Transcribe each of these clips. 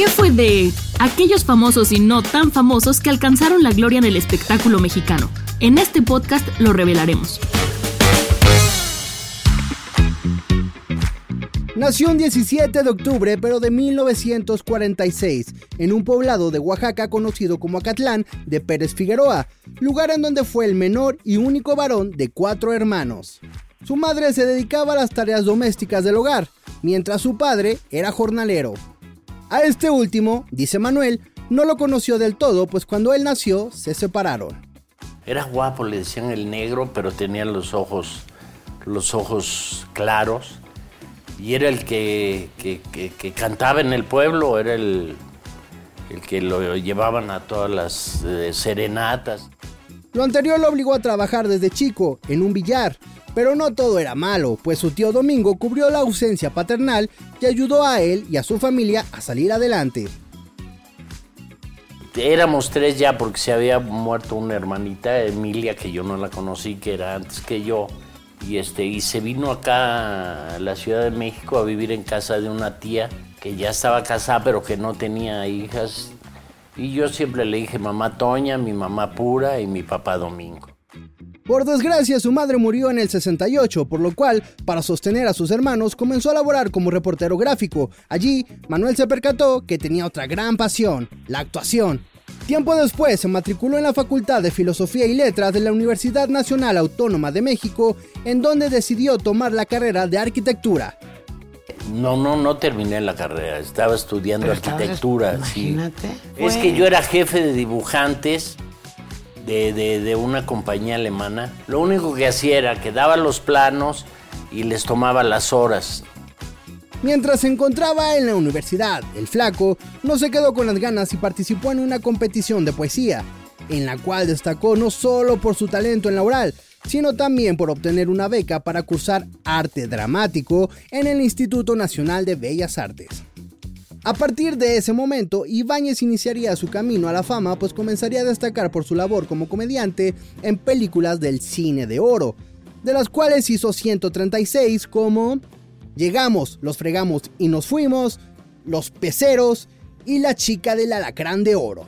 ¿Qué fue de aquellos famosos y no tan famosos que alcanzaron la gloria en el espectáculo mexicano? En este podcast lo revelaremos. Nació un 17 de octubre, pero de 1946, en un poblado de Oaxaca conocido como Acatlán de Pérez Figueroa, lugar en donde fue el menor y único varón de cuatro hermanos. Su madre se dedicaba a las tareas domésticas del hogar, mientras su padre era jornalero. A este último, dice Manuel, no lo conoció del todo, pues cuando él nació se separaron. Era guapo, le decían el negro, pero tenía los ojos, los ojos claros. Y era el que, que, que- que cantaba en el pueblo, era el, el que lo llevaban a todas las eh, serenatas. Lo anterior lo obligó a trabajar desde chico en un billar, pero no todo era malo, pues su tío Domingo cubrió la ausencia paternal y ayudó a él y a su familia a salir adelante. Éramos tres ya porque se había muerto una hermanita, Emilia, que yo no la conocí, que era antes que yo. Y, este, y se vino acá a la Ciudad de México a vivir en casa de una tía que ya estaba casada pero que no tenía hijas. Y yo siempre le dije mamá Toña, mi mamá Pura y mi papá Domingo. Por desgracia, su madre murió en el 68, por lo cual, para sostener a sus hermanos, comenzó a laborar como reportero gráfico. Allí, Manuel se percató que tenía otra gran pasión, la actuación. Tiempo después se matriculó en la Facultad de Filosofía y Letras de la Universidad Nacional Autónoma de México, en donde decidió tomar la carrera de arquitectura. No, no, no terminé la carrera, estaba estudiando Pero arquitectura. sí. imagínate. Es que yo era jefe de dibujantes de, de- de una compañía alemana. Lo único que hacía era que daba los planos y les tomaba las horas. Mientras se encontraba en la universidad, el flaco no se quedó con las ganas y participó en una competición de poesía, en la cual destacó no solo por su talento en la oral, sino también por obtener una beca para cursar arte dramático en el Instituto Nacional de Bellas Artes. A partir de ese momento, Ibáñez iniciaría su camino a la fama, pues comenzaría a destacar por su labor como comediante en películas del cine de oro, de las cuales hizo 136 como Llegamos, los fregamos y nos fuimos, Los Peceros y La chica del alacrán de oro.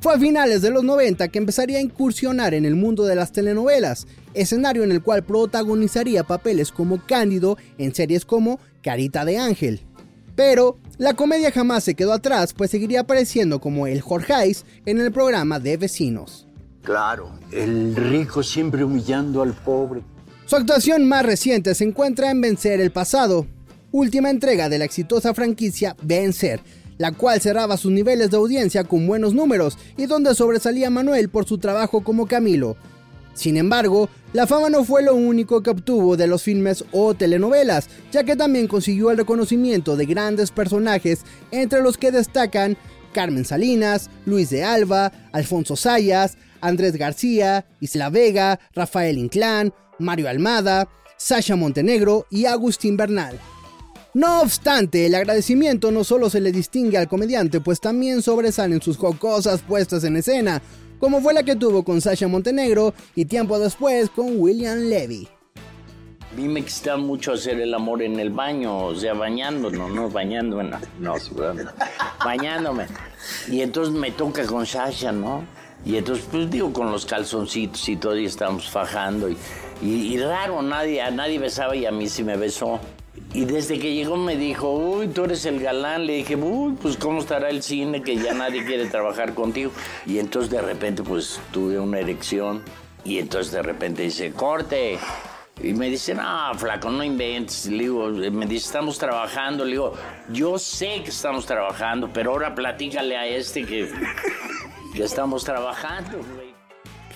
Fue a finales de los 90 que empezaría a incursionar en el mundo de las telenovelas, escenario en el cual protagonizaría papeles como Cándido en series como Carita de Ángel. Pero la comedia jamás se quedó atrás, pues seguiría apareciendo como el Jorgeis en el programa de Vecinos. Claro, el rico siempre humillando al pobre. Su actuación más reciente se encuentra en Vencer el Pasado, última entrega de la exitosa franquicia Vencer, la cual cerraba sus niveles de audiencia con buenos números y donde sobresalía Manuel por su trabajo como Camilo. Sin embargo, la fama no fue lo único que obtuvo de los filmes o telenovelas, ya que también consiguió el reconocimiento de grandes personajes, entre los que destacan Carmen Salinas, Luis de Alba, Alfonso Sayas, Andrés García, Isla Vega, Rafael Inclán, Mario Almada, Sasha Montenegro y Agustín Bernal. No obstante, el agradecimiento no solo se le distingue al comediante, pues también sobresalen sus jocosas puestas en escena, como fue la que tuvo con Sasha Montenegro y tiempo después con William Levy. A mí me mucho hacer el amor en el baño, o sea, bañándonos, no bañándome, no, bañándome. Y entonces me toca con Sasha, ¿no? Y entonces, pues digo, con los calzoncitos y todo, y estamos fajando. Y, y- y raro, nadie, a nadie besaba y a mí sí me besó. Y desde que llegó me dijo, uy, tú eres el galán. Le dije, uy, pues cómo estará el cine que ya nadie quiere trabajar contigo. Y entonces de repente, pues tuve una erección. Y entonces de repente dice, corte. Y me dice, no, flaco, no inventes. Le digo, me dice, estamos trabajando. Le digo, yo sé que estamos trabajando, pero ahora platícale a este que, que estamos trabajando.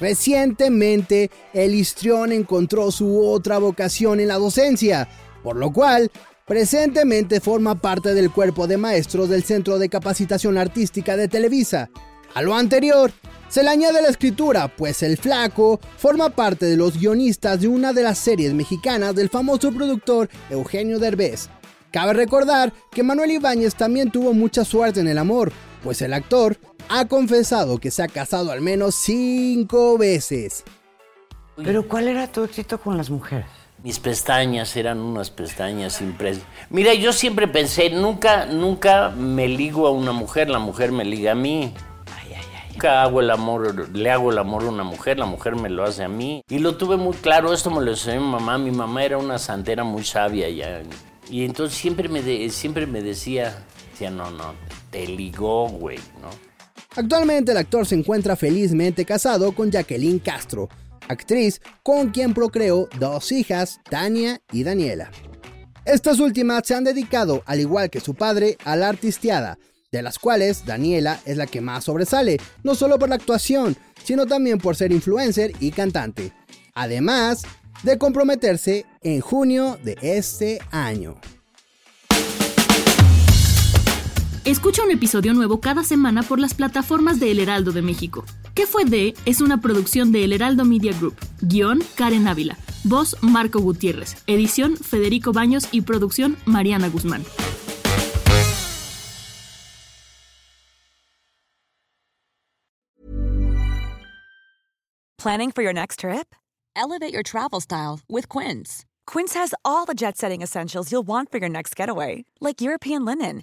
Recientemente, el histrión encontró su otra vocación en la docencia, por lo cual Presentemente forma parte del cuerpo de maestros del Centro de Capacitación Artística de Televisa. A lo anterior, se le añade la escritura, pues el flaco forma parte de los guionistas de una de las series mexicanas del famoso productor Eugenio Derbez. Cabe recordar que Manuel Ibáñez también tuvo mucha suerte en el amor, pues el actor ha confesado que se ha casado al menos cinco veces. Pero ¿cuál era tu éxito con las mujeres? Mis pestañas eran unas pestañas impresionantes. Mira, yo siempre pensé, nunca, nunca me ligo a una mujer, la mujer me liga a mí. Nunca hago el amor, le hago el amor a una mujer, la mujer me lo hace a mí. Y lo tuve muy claro, esto me lo enseñó mi mamá. Mi mamá era una santera muy sabia ya. Y entonces siempre me, de- siempre me decía, decía, no, no, te ligó, güey, ¿no? Actualmente el actor se encuentra felizmente casado con Jacqueline Castro, actriz con quien procreó dos hijas, Tania y Daniela. Estas últimas se han dedicado, al igual que su padre, a la artisteada, de las cuales Daniela es la que más sobresale, no solo por la actuación, sino también por ser influencer y cantante, además de comprometerse en junio de este año. Escucha un episodio nuevo cada semana por las plataformas de El Heraldo de México. ¿Qué fue de? Es una producción de El Heraldo Media Group. Guión Karen Ávila. Voz Marco Gutiérrez. Edición Federico Baños y producción Mariana Guzmán. Planning for your next trip? Elevate your travel style with Quince. Quince has all the jet setting essentials you'll want for your next getaway, like European linen,